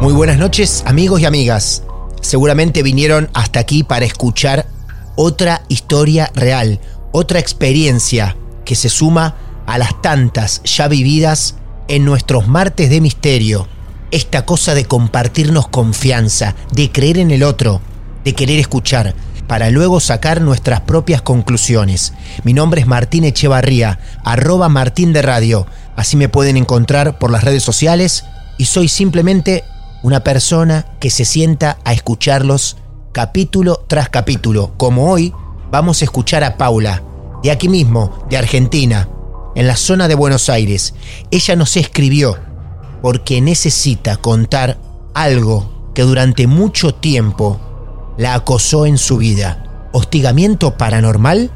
Muy buenas noches amigos y amigas. Seguramente vinieron hasta aquí para escuchar otra historia real, otra experiencia que se suma a las tantas ya vividas en nuestros martes de misterio. Esta cosa de compartirnos confianza, de creer en el otro, de querer escuchar, para luego sacar nuestras propias conclusiones. Mi nombre es Martín Echevarría, arroba Martín de Radio. Así me pueden encontrar por las redes sociales y soy simplemente una persona que se sienta a escucharlos capítulo tras capítulo, como hoy vamos a escuchar a Paula, de aquí mismo, de Argentina, en la zona de Buenos Aires. Ella nos escribió porque necesita contar algo que durante mucho tiempo la acosó en su vida. ¿Hostigamiento paranormal?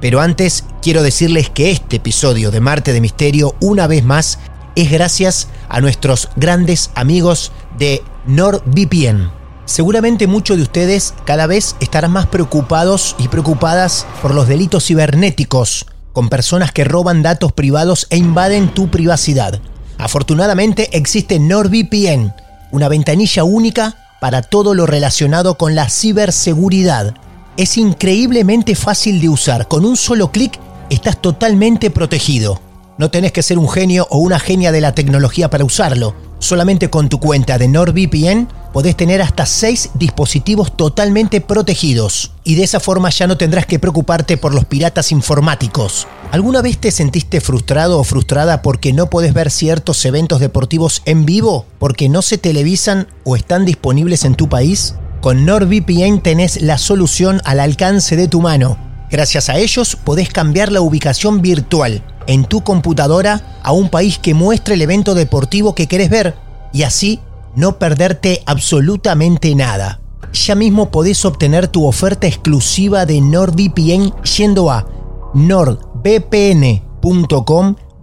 Pero antes quiero decirles que este episodio de Marte de Misterio, una vez más, es gracias a nuestros grandes amigos de NordVPN. Seguramente muchos de ustedes cada vez estarán más preocupados y preocupadas por los delitos cibernéticos, con personas que roban datos privados e invaden tu privacidad. Afortunadamente existe NordVPN, una ventanilla única para todo lo relacionado con la ciberseguridad. Es increíblemente fácil de usar, con un solo clic estás totalmente protegido. No tenés que ser un genio o una genia de la tecnología para usarlo. Solamente con tu cuenta de NordVPN podés tener hasta 6 dispositivos totalmente protegidos. Y de esa forma ya no tendrás que preocuparte por los piratas informáticos. ¿Alguna vez te sentiste frustrado o frustrada porque no podés ver ciertos eventos deportivos en vivo? ¿Porque no se televisan o están disponibles en tu país? Con NordVPN tenés la solución al alcance de tu mano. Gracias a ellos podés cambiar la ubicación virtual en tu computadora a un país que muestre el evento deportivo que querés ver y así no perderte absolutamente nada. Ya mismo podés obtener tu oferta exclusiva de NordVPN yendo a nordvpn.com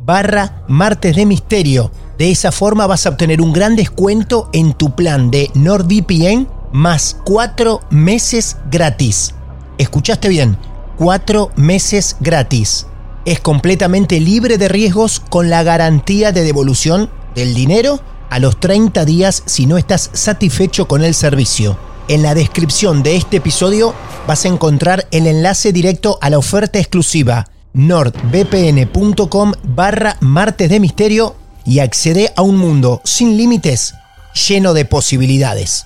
barra martes de misterio. De esa forma vas a obtener un gran descuento en tu plan de NordVPN más 4 meses gratis. ¿Escuchaste bien? 4 meses gratis es completamente libre de riesgos con la garantía de devolución del dinero a los 30 días si no estás satisfecho con el servicio. En la descripción de este episodio vas a encontrar el enlace directo a la oferta exclusiva nordvpn.com barra martes de misterio y accede a un mundo sin límites lleno de posibilidades.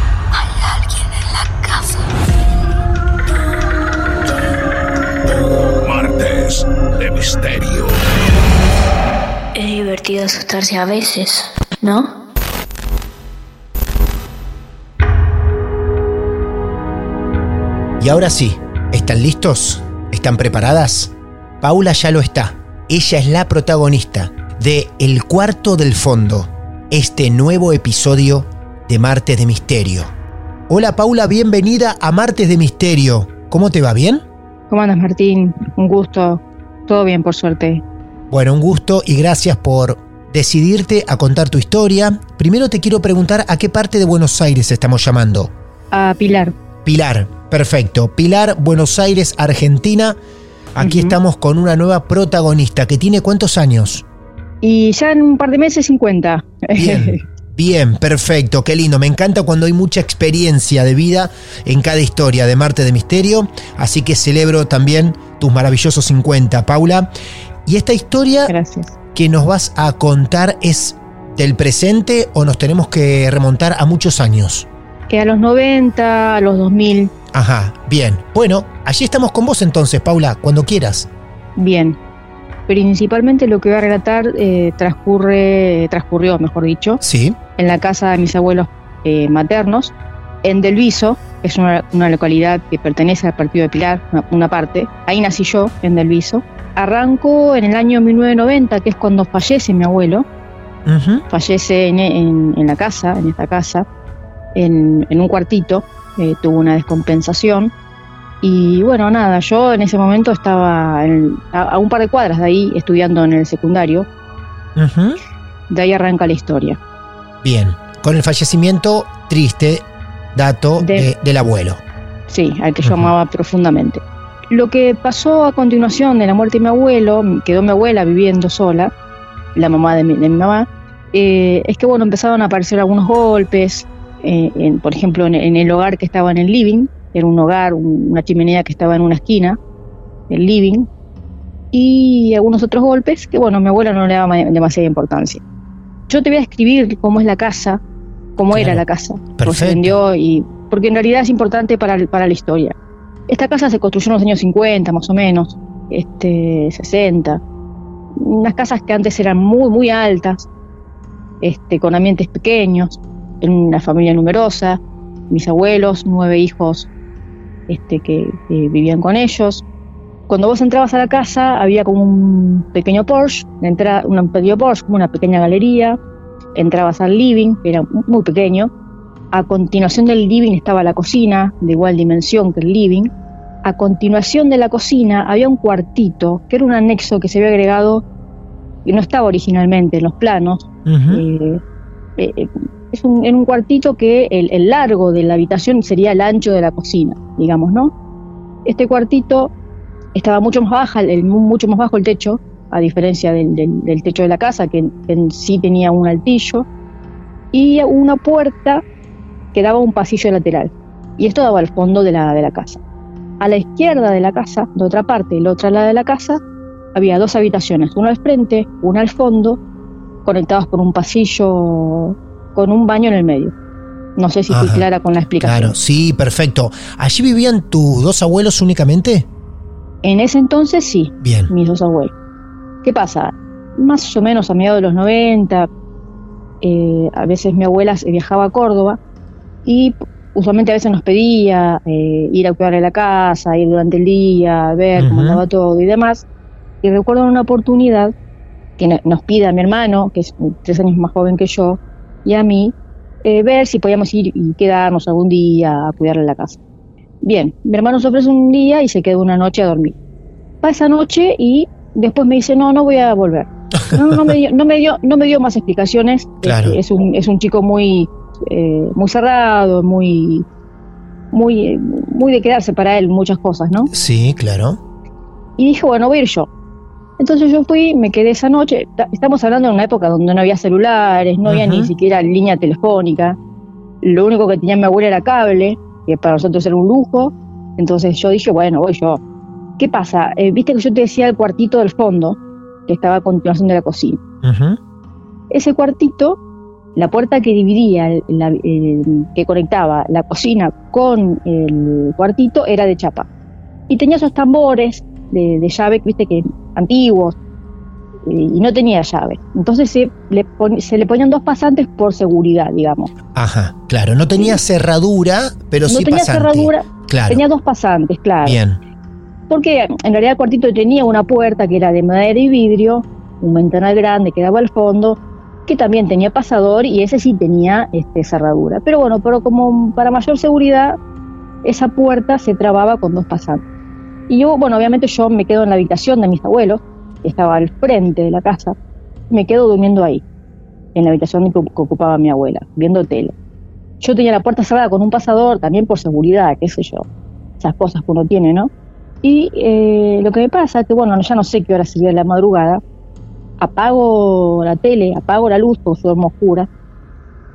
De Misterio. Es divertido asustarse a veces, ¿no? Y ahora sí, ¿están listos? ¿Están preparadas? Paula ya lo está. Ella es la protagonista de El Cuarto del Fondo, este nuevo episodio de Martes de Misterio. Hola Paula, bienvenida a Martes de Misterio. ¿Cómo te va? ¿Bien? ¿Cómo andas, Martín? Un gusto. Todo bien, por suerte. Bueno, un gusto y gracias por decidirte a contar tu historia. Primero te quiero preguntar a qué parte de Buenos Aires estamos llamando. A Pilar. Pilar, perfecto. Pilar, Buenos Aires, Argentina. Aquí estamos con una nueva protagonista que tiene cuántos años. Y ya en un par de meses 50. Bien, bien, perfecto, qué lindo. Me encanta cuando hay mucha experiencia de vida en cada historia de Marte de Misterio. Así que celebro también tus maravillosos 50, Paula. Y esta historia Gracias. que nos vas a contar es del presente o nos tenemos que remontar a muchos años. Que a los 90, a los 2000, Ajá, bien. Bueno, allí estamos con vos entonces, Paula, cuando quieras. bien. Principalmente lo que voy a relatar eh, transcurre, transcurrió, mejor dicho, Sí, en la casa de mis abuelos eh, maternos, en Delviso, que es una, una localidad que pertenece al partido de Pilar, una, una parte. Ahí nací yo, en Delviso. Arranco en el año 1990, que es cuando fallece mi abuelo. Fallece en, en- en la casa, en esta casa, en, en un cuartito. eh, tuvo una descompensación. Y bueno, nada, yo en ese momento estaba en- a, a un par de cuadras de ahí estudiando en el secundario. De ahí arranca la historia. bien. Con el fallecimiento triste, dato De- de- del abuelo. Sí, al que yo amaba profundamente. Lo que pasó a continuación de la muerte de mi abuelo, quedó mi abuela viviendo sola, la mamá de mi, de mi mamá, eh, es que bueno, empezaron a aparecer algunos golpes, eh, en- por ejemplo, en, en el hogar que estaba en el living, era un hogar, un- una chimenea que estaba en una esquina, el living, y algunos otros golpes que bueno, mi abuela no le daba ma- demasiada importancia. Yo te voy a describir cómo es la casa, cómo era Claro. la casa, cómo se vendió y porque en realidad es importante para, para la historia. Esta casa se construyó en los años 50, más o menos, este, 60. Unas casas que antes eran muy, muy altas, este, con ambientes pequeños, en una familia numerosa, mis abuelos, nueve hijos este, que, que vivían con ellos. Cuando vos entrabas a la casa había como un pequeño Porsche, entra, un pequeño Porsche, como una pequeña galería, entrabas al living, que era muy pequeño, a continuación del living estaba la cocina, de igual dimensión que el living. A continuación de la cocina había un cuartito, que era un anexo que se había agregado, y no estaba originalmente en los planos. Eh, eh, es un, en un cuartito que el, el largo de la habitación sería el ancho de la cocina, digamos, ¿no? Este cuartito estaba mucho más baja, el, mucho más bajo el techo, a diferencia del, del- techo de la casa, que, que en sí tenía un altillo, y una puerta que daba un pasillo lateral. Y esto daba al fondo de la, de la casa. A la izquierda de la casa, de otra parte y la otra lado de la casa, había dos habitaciones, una al frente, una al fondo, conectados por un pasillo con un baño en el medio. No sé si fui Ajá. clara con la explicación. Claro, sí, perfecto. ¿Allí vivían tus dos abuelos únicamente? En ese entonces sí, Bien. mis dos abuelos. ¿Qué pasa? Más o menos a mediados de los 90, eh, a veces mi abuela se- viajaba a Córdoba y usualmente a veces nos pedía eh, ir a cuidar la casa, ir durante el día, ver cómo andaba todo y demás. Y recuerdo una oportunidad que no- nos pide a mi hermano, que es tres años más joven que yo, y a mí, eh, ver si podíamos ir y quedarnos algún día a cuidarle la casa. Bien, mi hermano se ofrece un día y se queda una noche a dormir. Va esa noche y después me dice, no, no voy a volver. No, no me dio, no me dio, no me dio más explicaciones. Claro. Es, un, es un chico muy, eh, muy cerrado, muy, muy, muy de quedarse para él muchas cosas, ¿no? Sí, claro. Y dije, bueno, voy a ir yo. Entonces yo fui, me quedé esa noche. Ta- Estamos hablando de una época donde no había celulares, no había ni siquiera línea telefónica. Lo único que tenía mi abuela era cable, que para nosotros era un lujo. Entonces yo dije, bueno, voy yo. ¿Qué pasa? Eh, Viste que yo te decía el cuartito del fondo, que estaba a continuación de la cocina. Ese cuartito, la puerta que dividía, la- el- que conectaba la cocina con el cuartito, era de chapa. Y tenía esos tambores de, de llave, viste que antiguos, y no tenía llave. Entonces se le, pon- se le ponían dos pasantes por seguridad, digamos. Ajá, claro. No tenía cerradura, pero no sí tenía pasante. cerradura, Claro. tenía dos pasantes, claro. Bien. Porque en realidad el cuartito tenía una puerta que era de madera y vidrio, un ventanal grande que daba al fondo, que también tenía pasador y ese sí tenía este, cerradura. Pero bueno, pero como para mayor seguridad, esa puerta se trababa con dos pasantes. Y yo, bueno, obviamente yo me quedo en la habitación de mis abuelos, que estaba al frente de la casa, me quedo durmiendo ahí, en la habitación que, ocupaba mi abuela, viendo tele. Yo tenía la puerta cerrada con un pasador, también por seguridad, qué sé yo, esas cosas que uno tiene, ¿no? Y eh, lo que me pasa es que, bueno, ya no sé qué hora sería la madrugada, apago la tele, apago la luz porque duermo oscura,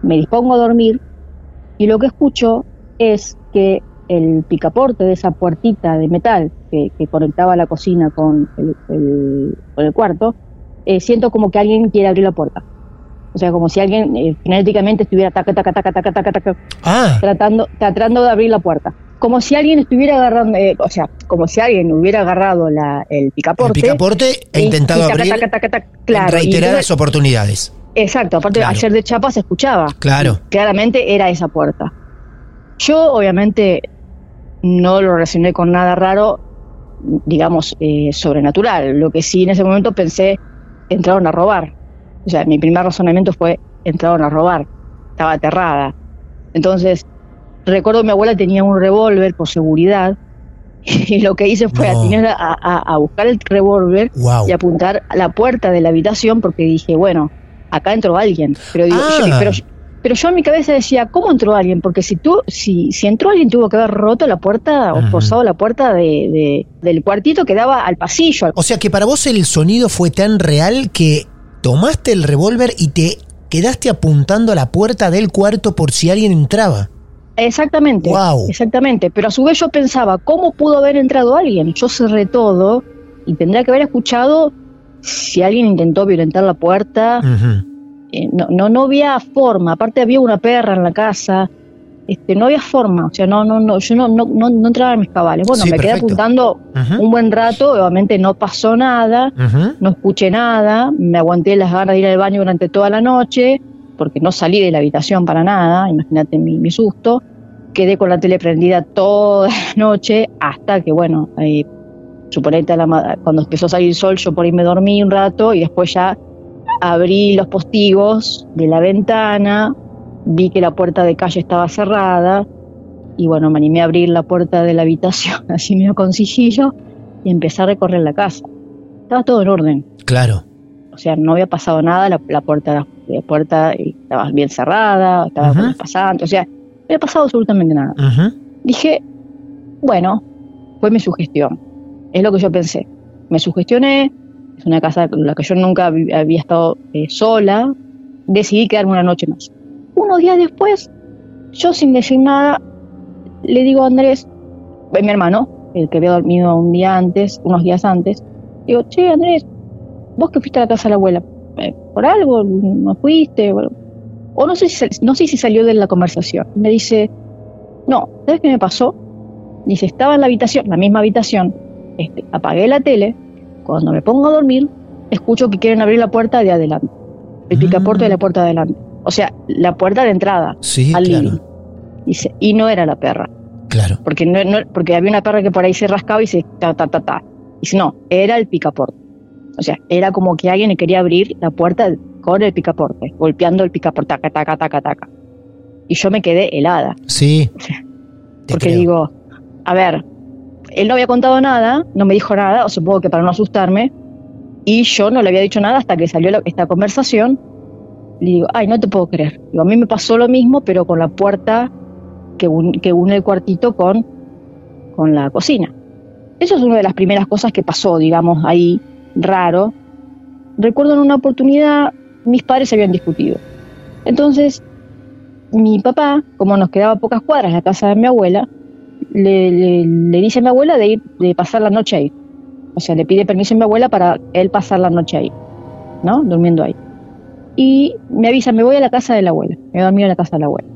me dispongo a dormir y lo que escucho es que el picaporte de esa puertita de metal que, que conectaba la cocina con el, el- con el cuarto, eh, siento como que alguien quiere abrir la puerta. O sea, como si alguien eh, frenéticamente estuviera taca, taca, taca, taca, taca, taca, Ah, tratando, tratando de abrir la puerta. Como si alguien estuviera agarrando, eh, o sea, como si alguien hubiera agarrado la, el el picaporte. picaporte he y- intentado y taca, abrir taca, taca, en claro, y reiteradas entonces- oportunidades. Exacto, aparte Claro. ayer de Chapa se escuchaba. Claro. Claramente era esa puerta. Yo obviamente no lo relacioné con nada raro, digamos, eh, sobrenatural. Lo que sí en ese momento pensé, entraron a robar. O sea, mi primer razonamiento fue, entraron a robar. Estaba aterrada. Entonces, recuerdo que mi abuela tenía un revólver por seguridad y lo que hice fue No. atinar a, a- a buscar el revólver Wow. y apuntar a la puerta de la habitación porque dije, bueno, acá entró alguien. Pero, digo, Ah. yo, pero, pero yo en mi cabeza decía, ¿cómo entró alguien? Porque si tú, si, si entró alguien tuvo que haber roto la puerta o forzado la puerta de, de- del cuartito que daba al pasillo. O sea que para vos el sonido fue tan real que tomaste el revólver y te quedaste apuntando a la puerta del cuarto por si alguien entraba. Exactamente. Wow. Exactamente. Pero a su vez yo pensaba, ¿cómo pudo haber entrado alguien? Yo cerré todo y tendría que haber escuchado si alguien intentó violentar la puerta. Eh, no, no, no había forma, aparte había una perra en la casa, este, no había forma, o sea, no, no, no, yo no, no, no, no entraba en mis cabales. Bueno, Sí, me quedé apuntando un buen rato, obviamente no pasó nada, no escuché nada, me aguanté las ganas de ir al baño durante toda la noche, porque no salí de la habitación para nada, imagínate mi, mi susto, quedé con la tele prendida toda la noche, hasta que, bueno, ahí, suponete a la cuando empezó a salir el sol, yo por ahí me dormí un rato y después ya abrí los postigos de la ventana, vi que la puerta de calle estaba cerrada y bueno, me animé a abrir la puerta de la habitación, así medio con sigillo, y empecé a recorrer la casa. Estaba todo en orden, Claro. o sea, no había pasado nada, la, la puerta, la puerta estaba bien cerrada, estaba Ajá. pasantes, o sea, no había pasado absolutamente nada. Ujú. Dije, bueno, fue mi sugestión. Es lo que yo pensé. Me sugestioné, es una casa en la que yo nunca había estado eh, sola. Decidí quedarme una noche más. Unos días después, yo sin decir nada, le digo a Andrés, mi hermano, el que había dormido un día antes, unos días antes, digo, che, Andrés, vos que fuiste a la casa de la abuela, eh, ¿por algo no fuiste? Bueno, o no sé, si, no sé si salió de la conversación. Me dice, no, ¿sabes qué me pasó? Dice, estaba en la habitación, la misma habitación, este, apagué la tele, cuando me pongo a dormir, escucho que quieren abrir la puerta de adelante, el Mm. picaporte de la puerta de adelante. O sea, la puerta de entrada Sí, al claro. living. Y no era la perra, Claro. porque, no, no- porque había una perra que por ahí se rascaba y se ta, ta, ta, ta. Dice, no, era el picaporte. O sea, era como que alguien le quería abrir la puerta con el picaporte, golpeando el picaporte, taca, taca, taca, taca. Y yo me quedé helada. Sí. Porque creo. digo, a ver, él no había contado nada, no me dijo nada, o supongo que para no asustarme, y yo no le había dicho nada hasta que salió la- esta conversación. Le digo, ay, no te puedo creer. Digo, a mí me pasó lo mismo, pero con la puerta que, un- que une el cuartito con, con la cocina. Eso es una de las primeras cosas que pasó, digamos, ahí, raro. Recuerdo en una oportunidad, mis padres se habían discutido. Entonces, mi papá, como nos quedaba pocas cuadras la casa de mi abuela, le, le- le dice a mi abuela de ir, de pasar la noche ahí. O sea, le pide permiso a mi abuela para él pasar la noche ahí, ¿no? Durmiendo ahí. Y me avisa, me voy a la casa de la abuela. Me voy a dormir a la casa de la abuela.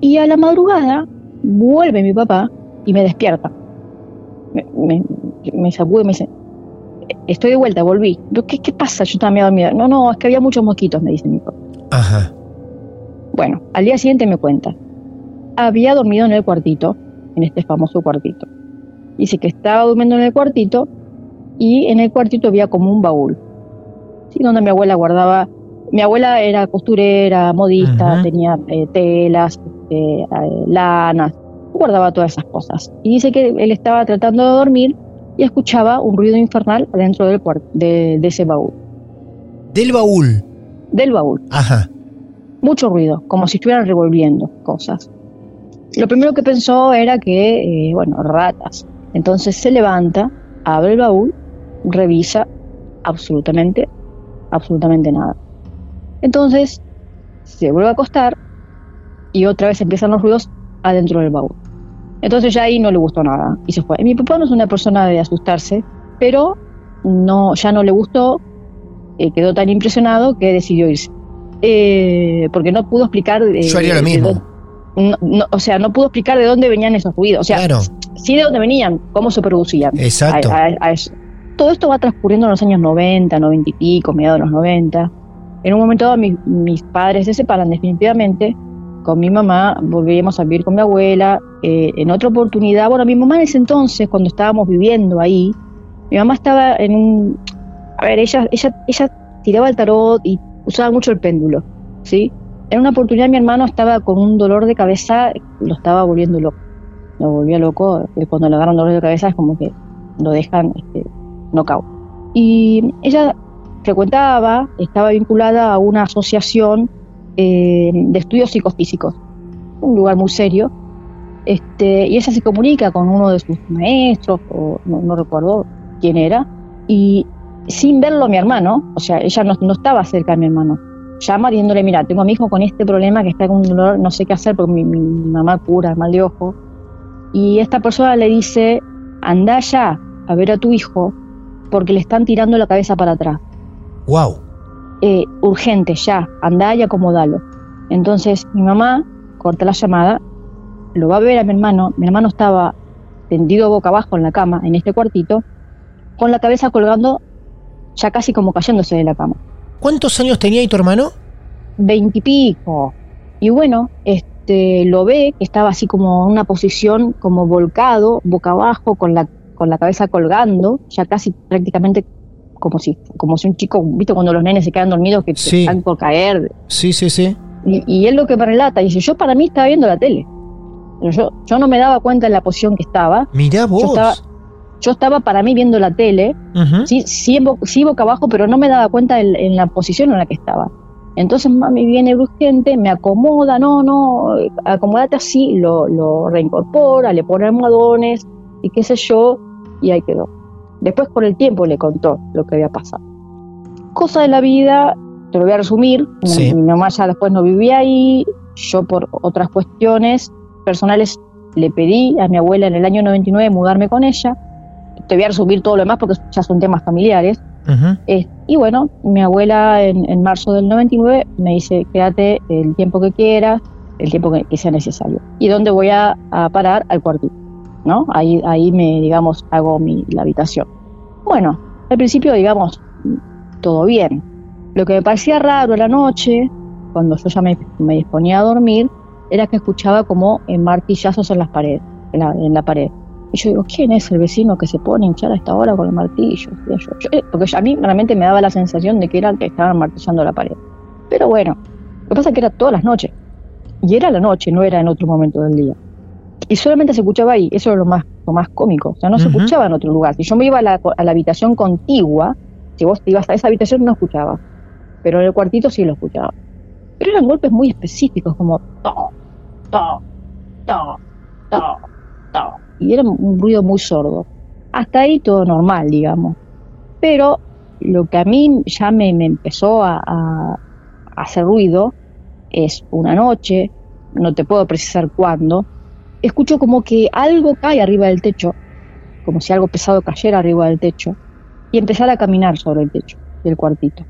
Y a la madrugada vuelve mi papá y me despierta. Me, me, me sacude y me dice, estoy de vuelta, volví. Yo, ¿Qué, ¿Qué pasa? Yo estaba medio dormida. No, no, es que había muchos mosquitos, me dice mi papá. Ajá. Bueno, al día siguiente me cuenta. Había dormido en el cuartito, en este famoso cuartito. Dice que estaba durmiendo en el cuartito y en el cuartito había como un baúl, ¿sí? donde mi abuela guardaba. Mi abuela era costurera, modista, tenía eh, telas, este, eh, lanas, guardaba todas esas cosas. Y dice que él estaba tratando de dormir y escuchaba un ruido infernal adentro del de, de ese baúl. Del baúl. Del baúl. Ajá. Mucho ruido, como si estuvieran revolviendo cosas. Lo primero que pensó era que, eh, bueno, ratas. Entonces se levanta, abre el baúl, revisa absolutamente, absolutamente nada. Entonces se vuelve a acostar y otra vez empiezan los ruidos adentro del baúl. Entonces ya ahí no le gustó nada y se fue. Mi papá no es una persona de asustarse, pero no, ya no le gustó, eh, quedó tan impresionado que decidió irse. Eh, porque no pudo explicar. eh, Yo haría lo mismo. No- no, o sea, no pudo explicar de dónde venían esos ruidos. O sea, Claro. sí de dónde venían, cómo se producían. Exacto. A- a- a eso. Todo esto va transcurriendo en los años 90, 90 y pico, mediados de los 90. En un momento dado, mis, mis padres se separan definitivamente. Con mi mamá volvíamos a vivir con mi abuela. Eh, en otra oportunidad, bueno, mi mamá en ese entonces, cuando estábamos viviendo ahí, mi mamá estaba en un... A ver, ella, ella, ella tiraba el tarot y usaba mucho el péndulo, ¿sí? En una oportunidad mi hermano estaba con un dolor de cabeza, lo estaba volviendo loco. Lo volvía loco. eh, Cuando le agarran dolor de cabeza es como que lo dejan este, knockout. Y ella frecuentaba, estaba vinculada a una asociación eh, de estudios psicofísicos, un lugar muy serio. Este, y ella se comunica con uno de sus maestros, o no, no recuerdo quién era, y sin verlo mi hermano, o sea, ella no, no estaba cerca de mi hermano, llama diciéndole, mira, tengo a mi hijo con este problema que está con un dolor, no sé qué hacer porque mi, mi- mi mamá cura mal de ojo. Y esta persona le dice, anda ya a ver a tu hijo porque le están tirando la cabeza para atrás. Wow. Eh, urgente, ya, anda y acomodalo. Entonces mi mamá corta la llamada, lo va a ver a mi hermano, mi hermano estaba tendido boca abajo en la cama, en este cuartito, con la cabeza colgando, ya casi como cayéndose de la cama. ¿Cuántos años tenía ahí tu hermano? veintipico. Y bueno, este lo ve que estaba así como en una posición como volcado, boca abajo, con la, con la cabeza colgando, ya casi prácticamente como si, como si un chico, viste cuando los nenes se quedan dormidos que Sí. están por caer. Sí, sí, sí. Y, y él lo que me relata, dice, yo para mí estaba viendo la tele. Yo, yo no me daba cuenta de la posición que estaba. Mirá vos. Yo estaba, yo estaba para mí viendo la tele, Ujú. sí, sí, bo- sí boca abajo, pero no me daba cuenta en, en la posición en la que estaba. Entonces mami viene urgente, me acomoda, no, no, acomódate así, lo, lo reincorpora, le pone almohadones y qué sé yo, y ahí quedó. Después con el tiempo le contó lo que había pasado. Cosa de la vida, te lo voy a resumir, mi- Sí. mi mamá ya después no vivía ahí, yo por otras cuestiones personales le pedí a mi abuela en el año 99 mudarme con ella. Te voy a resumir todo lo demás porque ya son temas familiares. Ujú. Eh, y bueno, mi abuela en, en marzo del 99 me dice, quédate el tiempo que quieras, el tiempo que, que sea necesario. ¿Y dónde voy a, a parar? Al cuartito, ¿no? Ahí, ahí me, digamos, hago mi, la habitación. Bueno, al principio, digamos, todo bien. Lo que me parecía raro a la noche, cuando yo ya me, me disponía a dormir, era que escuchaba como martillazos en las paredes, en la, en la pared. Y yo digo, ¿quién es el vecino que se pone a hinchar a esta hora con el martillo? Yo- yo- eh, porque a mí realmente me daba la sensación de que era el que estaban martillando la pared. Pero bueno, lo que pasa es que era todas las noches. Y era la noche, no era en otro momento del día. Y solamente se escuchaba ahí, eso era lo más, lo más cómico. O sea, no se escuchaba en otro lugar. Si yo me iba a la, a la habitación contigua, si vos te ibas a esa habitación no escuchaba. Pero en el cuartito sí lo escuchaba. Pero eran golpes muy específicos, como to, to, to, to. Y era un ruido muy sordo. Hasta ahí todo normal, digamos. Pero lo que a mí ya me, me empezó a, a- hacer ruido es una noche, no te puedo precisar cuándo, escucho como que algo cae arriba del techo, como si algo pesado cayera arriba del techo, y empezara a caminar sobre el techo del cuartito.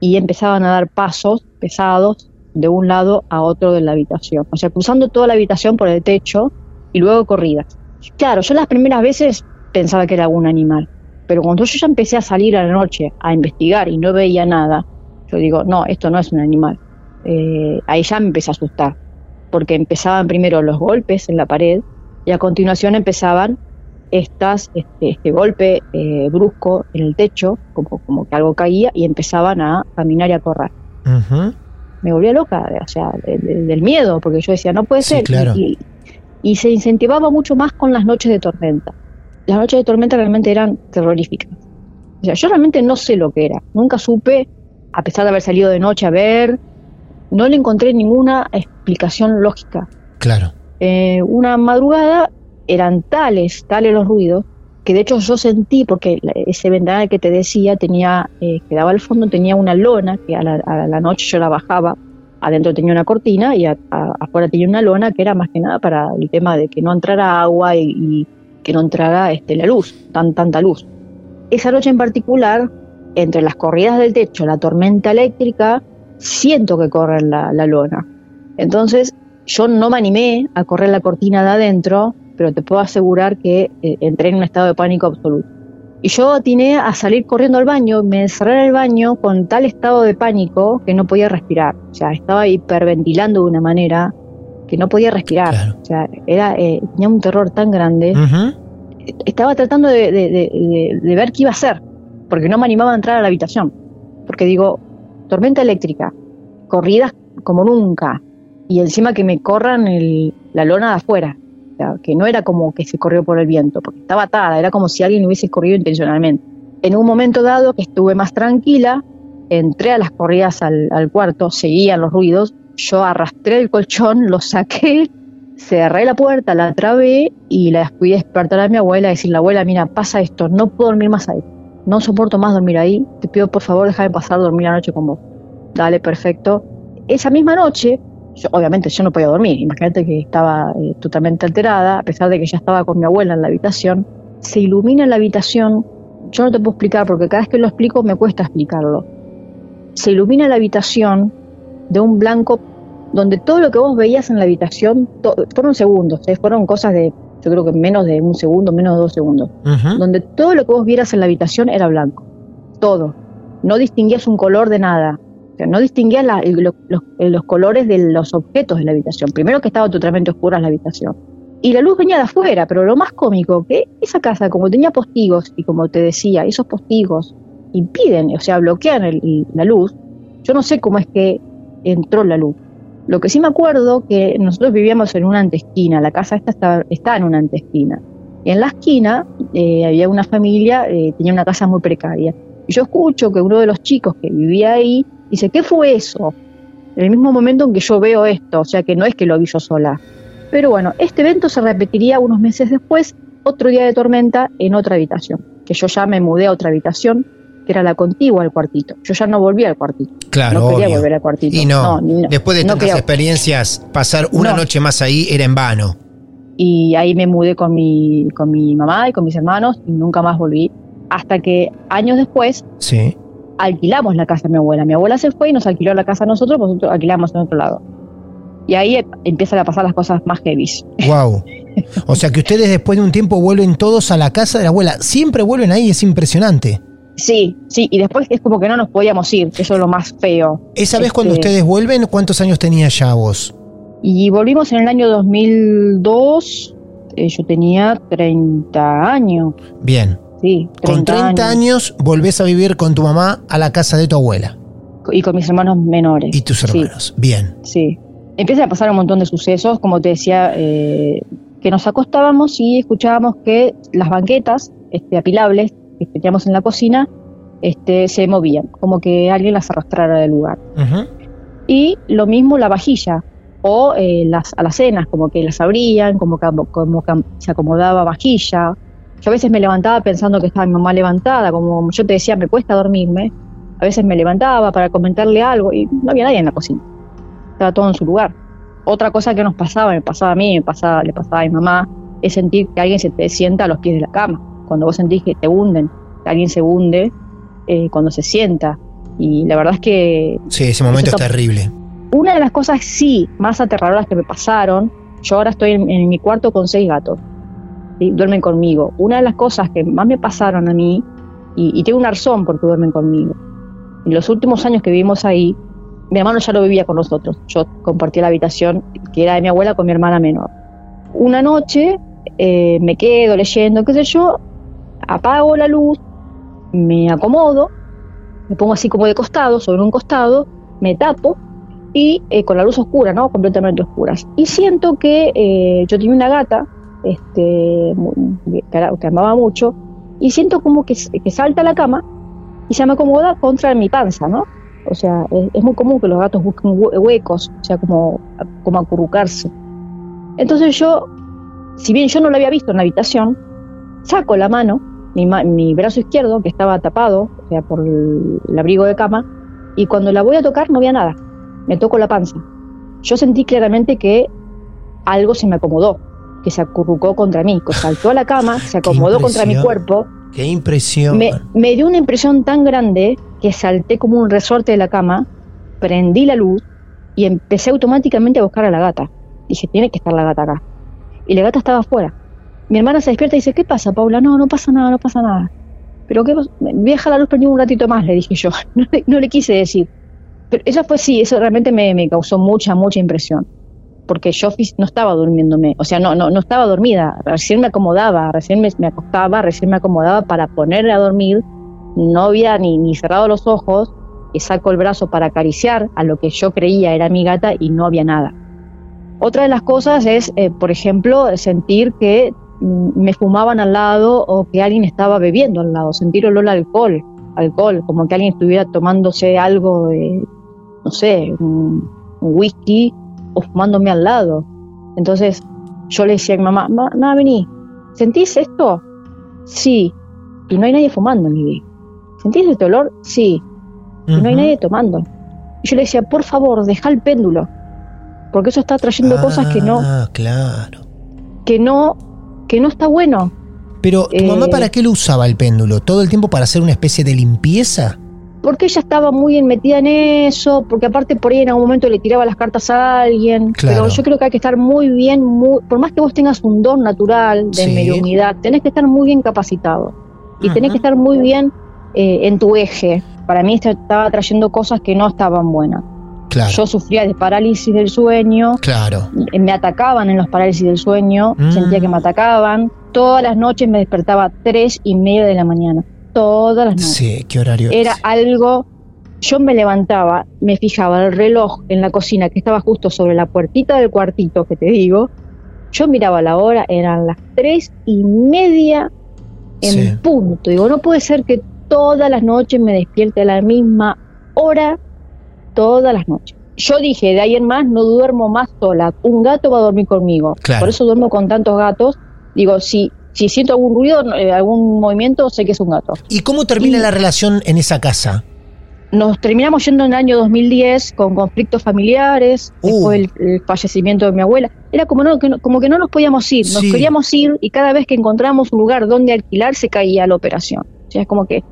Y empezaban a dar pasos pesados de un lado a otro de la habitación, o sea, cruzando toda la habitación por el techo y luego corridas. Claro, yo las primeras veces pensaba que era algún animal, pero cuando yo ya empecé a salir a la noche a investigar y no veía nada, yo digo, no, esto no es un animal. Eh, ahí ya me empecé a asustar, porque empezaban primero los golpes en la pared y a continuación empezaban estas, este, este golpe eh, brusco en el techo, como, como que algo caía, y empezaban a caminar y a correr. Ujú. Me volvía loca, o sea, de- de- del miedo, porque yo decía, no puede Sí, ser. claro. Y, y se incentivaba mucho más con las noches de tormenta. Las noches de tormenta realmente eran terroríficas. O sea, yo realmente no sé lo que era, nunca supe a pesar de haber salido de noche a ver, no le encontré ninguna explicación lógica. Claro. Eh, una madrugada eran tales, tales los ruidos, que de hecho yo sentí, porque ese ventanal que te decía tenía, eh, que daba al fondo, tenía una lona, que a la, a la noche yo la bajaba, adentro tenía una cortina y afuera tenía una lona que era más que nada para el tema de que no entrara agua y, que no entrara este, la luz, tan, tanta luz. Esa noche en particular, entre las corridas del techo, la tormenta eléctrica, siento que corre la, la lona. Entonces yo no me animé a correr la cortina de adentro, pero te puedo asegurar que eh, entré en un estado de pánico absoluto. Y yo atiné a salir corriendo al baño, me encerré en el baño con tal estado de pánico que no podía respirar. O sea, estaba hiperventilando de una manera que no podía respirar. Claro. O sea, era, eh, tenía un terror tan grande. Estaba tratando de- de- de ver qué iba a hacer, porque no me animaba a entrar a la habitación. Porque digo, tormenta eléctrica, corridas como nunca, y encima que me corran el- la lona de afuera. Que no era como que se corrió por el viento, porque estaba atada, era como si alguien hubiese corrido intencionalmente. En un momento dado que estuve más tranquila, entré a las corridas al, al cuarto, seguían los ruidos, yo arrastré el colchón, lo saqué, cerré la puerta, la trabé y la fui a despertar a mi abuela y decirle, abuela, mira, pasa esto, no puedo dormir más ahí, no soporto más dormir ahí, te pido por favor déjame pasar a dormir la noche con vos. Dale, perfecto. Esa misma noche, yo- obviamente yo no podía dormir, imagínate que estaba eh, totalmente alterada, a pesar de que ya estaba con mi abuela en la habitación, se ilumina la habitación, yo no te puedo explicar porque cada vez que lo explico me cuesta explicarlo. Se ilumina la habitación de un blanco donde todo lo que vos veías en la habitación, fueron segundos, ¿eh? fueron cosas de, yo creo que menos de un segundo, menos de dos segundos, donde todo lo que vos vieras en la habitación era blanco, todo. No distinguías un color de nada, no el- lo- los, colores de los objetos de la habitación. Primero que estaba totalmente oscura la habitación. Y la luz venía de afuera, pero lo más cómico, que esa casa, como tenía postigos, y como te decía, esos postigos impiden, o sea, bloquean la luz, yo no sé cómo es que entró la luz. Lo que sí me acuerdo que nosotros vivíamos en una antesquina, la casa esta está, está en una antesquina. Y en la esquina eh, había una familia, eh, tenía una casa muy precaria. Y yo escucho que uno de los chicos que vivía ahí dice, ¿qué fue eso? En el mismo momento en que yo veo esto, o sea que no es que lo vi yo sola. Pero bueno, este evento se repetiría unos meses después, otro día de tormenta, en otra habitación. Que yo ya me mudé a otra habitación, que era la contigua al cuartito. Yo ya no volví al cuartito. Claro, no quería obvio. volver al cuartito. Y no, después de no tantas quería- experiencias, pasar una No. noche más ahí era en vano. y ahí me mudé con mi, con mi mamá y con mis hermanos y nunca más volví. Hasta que años después Sí. Alquilamos la casa de mi abuela. Mi abuela se fue y nos alquiló la casa a nosotros, pues nosotros alquilamos en otro lado. Y ahí em- empiezan a pasar las cosas más heavy. Wow. O sea que ustedes después de un tiempo vuelven todos a la casa de la abuela. Siempre vuelven ahí, es impresionante. Sí, sí, y después es como que no nos podíamos ir, que eso es lo más feo. Esa vez cuando Este, ustedes vuelven, ¿cuántos años tenías ya vos? Y volvimos en el año 2002, eh, yo tenía 30 años, Bien. Sí, 30 Con 30 años volvés a vivir con tu mamá a la casa de tu abuela y con mis hermanos menores. y tus Sí. hermanos. Bien. Sí. Empieza a pasar un montón de sucesos, como te decía, eh, que nos acostábamos y escuchábamos que las banquetas este, apilables que teníamos en la cocina este, se movían, como que alguien las arrastrara del lugar. Y lo mismo la vajilla o eh, las alacenas, como que las abrían, como que como que se acomodaba vajilla. Yo a veces me levantaba pensando que estaba mi mamá levantada, como yo te decía, me cuesta dormirme. A veces me levantaba para comentarle algo y no había nadie en la cocina. Estaba todo en su lugar. Otra cosa que nos pasaba, me pasaba a mí, me pasaba, le pasaba a mi mamá, es sentir que alguien se te sienta a los pies de la cama. Cuando vos sentís que te hunden, que alguien se hunde eh, cuando se sienta. Y la verdad es que Sí, ese momento es terrible. una de las cosas sí más aterradoras que me pasaron, yo ahora estoy en, en mi cuarto con seis gatos, duermen conmigo. Una de las cosas que más me pasaron a mí, y, y tengo un arzón porque duermen conmigo, en los últimos años que vivimos ahí, mi hermano ya lo vivía con nosotros, yo compartía la habitación que era de mi abuela con mi hermana menor. Una noche eh, me quedo leyendo, qué sé yo, apago la luz, me acomodo, me pongo así como de costado, sobre un costado, me tapo y eh, con la luz oscura, ¿no? Completamente oscuras. Y siento que eh, yo tenía una gata, este, que, amaba mucho, y siento como que, que salta a la cama y se me acomoda contra mi panza, ¿no? O sea, es, es muy común que los gatos busquen hue- huecos, o sea, como, como acurrucarse. Entonces yo, si bien yo no lo había visto en la habitación, saco la mano, mi, mi brazo izquierdo, que estaba tapado, o sea, por el, el abrigo de cama, y cuando la voy a tocar no había nada. Me toco la panza. Yo sentí claramente que algo se me acomodó, que se acurrucó contra mí, que saltó a la cama, se acomodó contra mi cuerpo. Qué impresión. Me, me dio una impresión tan grande que salté como un resorte de la cama, prendí la luz y empecé automáticamente a buscar a la gata. Dije, tiene que estar la gata acá. Y la gata estaba afuera. Mi hermana se despierta y dice, ¿qué pasa, Paula? No, no pasa nada, no pasa nada. Pero qué? Deja la luz prendida un ratito más, le dije yo. No le, no le quise decir. Pero eso fue sí, eso realmente me, me causó mucha, mucha impresión. Porque yo no estaba durmiéndome, o sea, no, no, no estaba dormida, recién me acomodaba, recién me, acostaba, recién me acomodaba para ponerle a dormir, no había ni, ni cerrado los ojos, y saco el brazo para acariciar a lo que yo creía era mi gata y no había nada. Otra de las cosas es, eh, por ejemplo, sentir que mm, me fumaban al lado o que alguien estaba bebiendo al lado, sentir olor a alcohol, alcohol, como que alguien estuviera tomándose algo de, no sé, un, un whisky o fumándome al lado. Entonces yo le decía a mi mamá, "Ma- mamá, vení, ¿sentís esto? Sí. Y no hay nadie fumando, Lili. ¿Sentís este olor? Sí. Y no hay nadie tomando. Y yo le decía, por favor, deja el péndulo. Porque eso está trayendo cosas que no, Ah, claro. que no, que no está bueno. Pero, ¿tu Eh, mamá para qué lo usaba el péndulo? ¿Todo el tiempo para hacer una especie de limpieza? Porque ella estaba muy en- metida en eso, porque aparte por ahí en algún momento le tiraba las cartas a alguien. Claro. Pero yo creo que hay que estar muy bien, muy, por más que vos tengas un don natural de Sí. mediunidad, tenés que estar muy bien capacitado. Y tenés que estar muy bien eh, en tu eje. Para mí esto estaba trayendo cosas que no estaban buenas. Claro. Yo sufría de parálisis del sueño, Claro. me atacaban en los parálisis del sueño, Mm. sentía que me atacaban. Todas las noches me despertaba a tres y media de la mañana. Todas las noches. Sí, qué horario. Era es? algo. Yo me levantaba, me fijaba el reloj en la cocina que estaba justo sobre la puertita del cuartito que te digo. Yo miraba la hora, eran las tres y media en Sí. punto. Digo, no puede ser que todas las noches me despierte a la misma hora, todas las noches. Yo dije, de ahí en más no duermo más sola. Un gato va a dormir conmigo. Claro. Por eso duermo con tantos gatos. Digo, si, si siento algún ruido, eh, algún movimiento, sé que es un gato. ¿Y cómo termina Y- la relación en esa casa? Nos terminamos yendo en el año 2010 con conflictos familiares, Uh. después el, el fallecimiento de mi abuela. Era como, no, que no- como que no nos podíamos ir, nos Sí. queríamos ir y cada vez que encontramos un lugar donde alquilar se caía la operación. O sea, es como que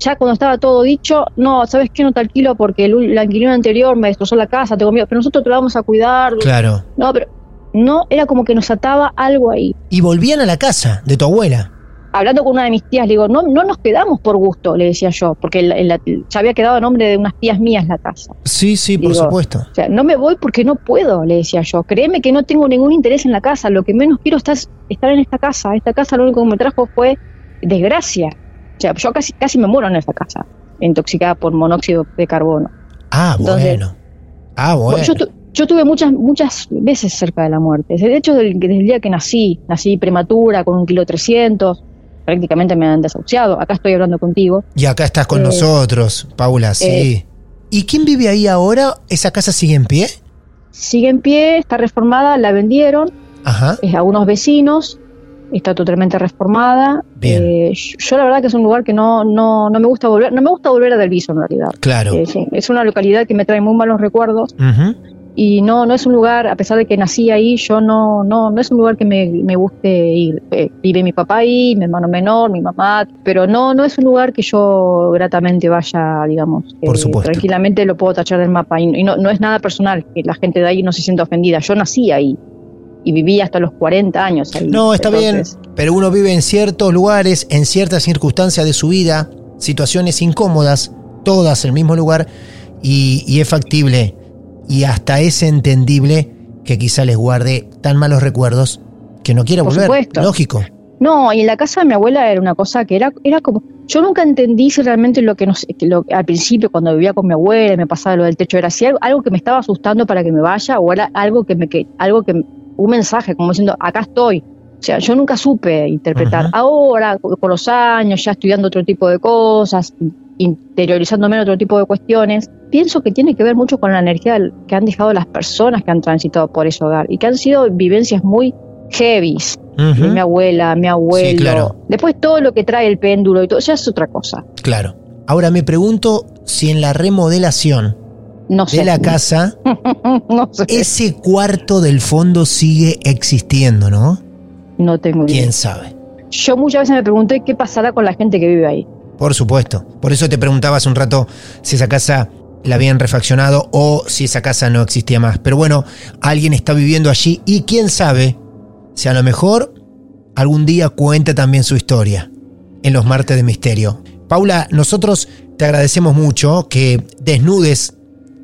ya cuando estaba todo dicho, no, ¿sabes qué? No te alquilo porque el, el anterior me destrozó la casa, tengo miedo, pero nosotros te la vamos a cuidar. Claro. No, pero no, era como que nos ataba algo ahí. Y volvían a la casa de tu abuela. hablando con una de mis tías, le digo, no, no nos quedamos por gusto, le decía yo, porque la- la- ya había quedado a nombre de unas tías mías la casa. Sí, sí, por Digo, supuesto. O sea, no me voy porque no puedo, le decía yo. Créeme que no tengo ningún interés en la casa. Lo que menos quiero es estar en esta casa. Esta casa lo único que me trajo fue desgracia. O sea, yo casi, casi me muero en esta casa, intoxicada por monóxido de carbono. Ah, Entonces- bueno. Ah, bueno. Yo, yo tuve muchas, muchas veces cerca de la muerte. De hecho, del- desde el día que nací, nací prematura, con un kilo 300, prácticamente me han desahuciado. Acá estoy hablando contigo. Y acá estás con Eh, nosotros, Paula, sí. eh, ¿Y quién vive ahí ahora? ¿Esa casa sigue en pie? Sigue en pie, está reformada, la vendieron Ajá. es a unos vecinos, está totalmente reformada. Bien. Eh, yo, la verdad que es un lugar que no, no, no me gusta volver, no me gusta volver a Delviso en realidad. Claro. Sí, es una localidad que me trae muy malos recuerdos Ujú. Y no, no es un lugar, a pesar de que nací ahí, yo no, no, no es un lugar que me, me guste ir. Eh, vive mi papá ahí, mi hermano menor, mi mamá, pero no, no es un lugar que yo gratamente vaya, digamos, eh, Por supuesto. tranquilamente lo puedo tachar del mapa y, y no, no es nada personal, que la gente de ahí no se sienta ofendida. Yo nací ahí y viví hasta los 40 años ahí. No, está Entonces, bien, pero uno vive en ciertos lugares, en ciertas circunstancias de su vida, situaciones incómodas, todas en el mismo lugar, y, y es factible y hasta es entendible que quizá les guarde tan malos recuerdos que no quiera Por volver. supuesto. Lógico. No, y en la casa de mi abuela era una cosa que era, era como, yo nunca entendí si realmente lo que nos, lo, al principio cuando vivía con mi abuela y me pasaba lo del techo era si algo, algo que me estaba asustando para que me vaya o era algo que me, que, algo que, un mensaje como diciendo, acá estoy. O sea, yo nunca supe interpretar. Ahora, con los años, ya estudiando otro tipo de cosas, interiorizándome en otro tipo de cuestiones, pienso que tiene que ver mucho con la energía que han dejado las personas que han transitado por ese hogar y que han sido vivencias muy heavy. Mi abuela, mi abuelo. Después todo lo que trae el péndulo y todo, ya es otra cosa. Claro. Ahora me pregunto si en la remodelación de la casa, ese cuarto del fondo sigue existiendo, ¿no? No tengo idea. ¿Quién sabe? Yo muchas veces me pregunté qué pasará con la gente que vive ahí. Por supuesto. Por eso te preguntaba hace un rato si esa casa la habían refaccionado o si esa casa no existía más. Pero bueno, alguien está viviendo allí y quién sabe si a lo mejor algún día cuenta también su historia en los martes de misterio. Paula, nosotros te agradecemos mucho que desnudes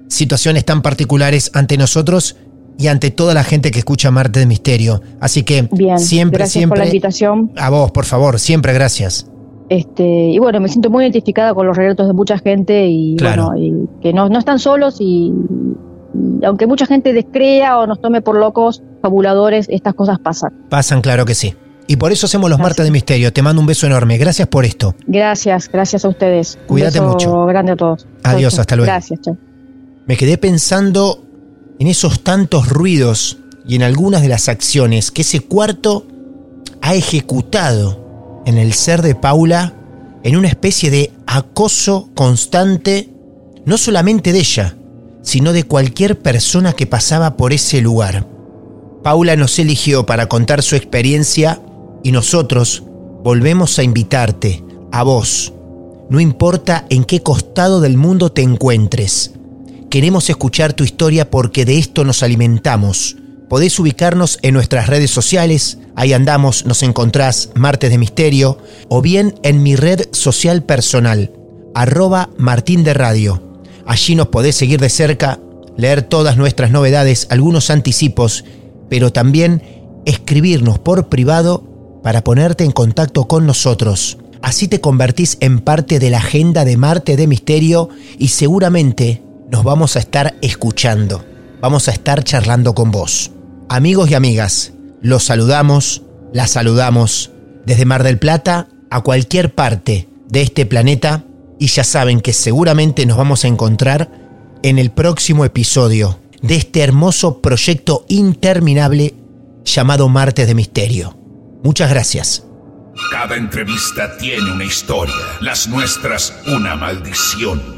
situaciones tan particulares ante nosotros y ante toda la gente que escucha Marte de Misterio. Así que siempre, gracias siempre. por la invitación. A vos, por favor, siempre gracias. Este, y bueno, me siento muy identificada con los relatos de mucha gente y, bueno, y que no, no están solos y, aunque mucha gente descrea o nos tome por locos, fabuladores, estas cosas pasan. Pasan, claro que sí. Y por eso hacemos los martes de misterio. Te mando un beso enorme. Gracias por esto. Gracias, gracias a ustedes. Cuídate un beso mucho. Grande a todos. Adiós, hasta luego. Gracias, chao. Me quedé pensando en esos tantos ruidos y en algunas de las acciones que ese cuarto ha ejecutado en el ser de Paula en una especie de acoso constante, no solamente de ella, sino de cualquier persona que pasaba por ese lugar. Paula nos eligió para contar su experiencia y nosotros volvemos a invitarte, a vos. No importa en qué costado del mundo te encuentres. Queremos escuchar tu historia porque de esto nos alimentamos. Podés ubicarnos en nuestras redes sociales, ahí andamos, nos encontrás Martes de Misterio, o bien en mi red social personal, arroba Martín de Radio. Allí nos podés seguir de cerca, leer todas nuestras novedades, algunos anticipos, pero también escribirnos por privado para ponerte en contacto con nosotros. Así te convertís en parte de la agenda de Marte de Misterio y seguramente nos vamos a estar escuchando. Vamos a estar charlando con vos. Amigos y amigas, los saludamos, las saludamos desde Mar del Plata a cualquier parte de este planeta y ya saben que seguramente nos vamos a encontrar en el próximo episodio de este hermoso proyecto interminable llamado Martes de Misterio. Muchas gracias. Cada entrevista tiene una historia, las nuestras una maldición.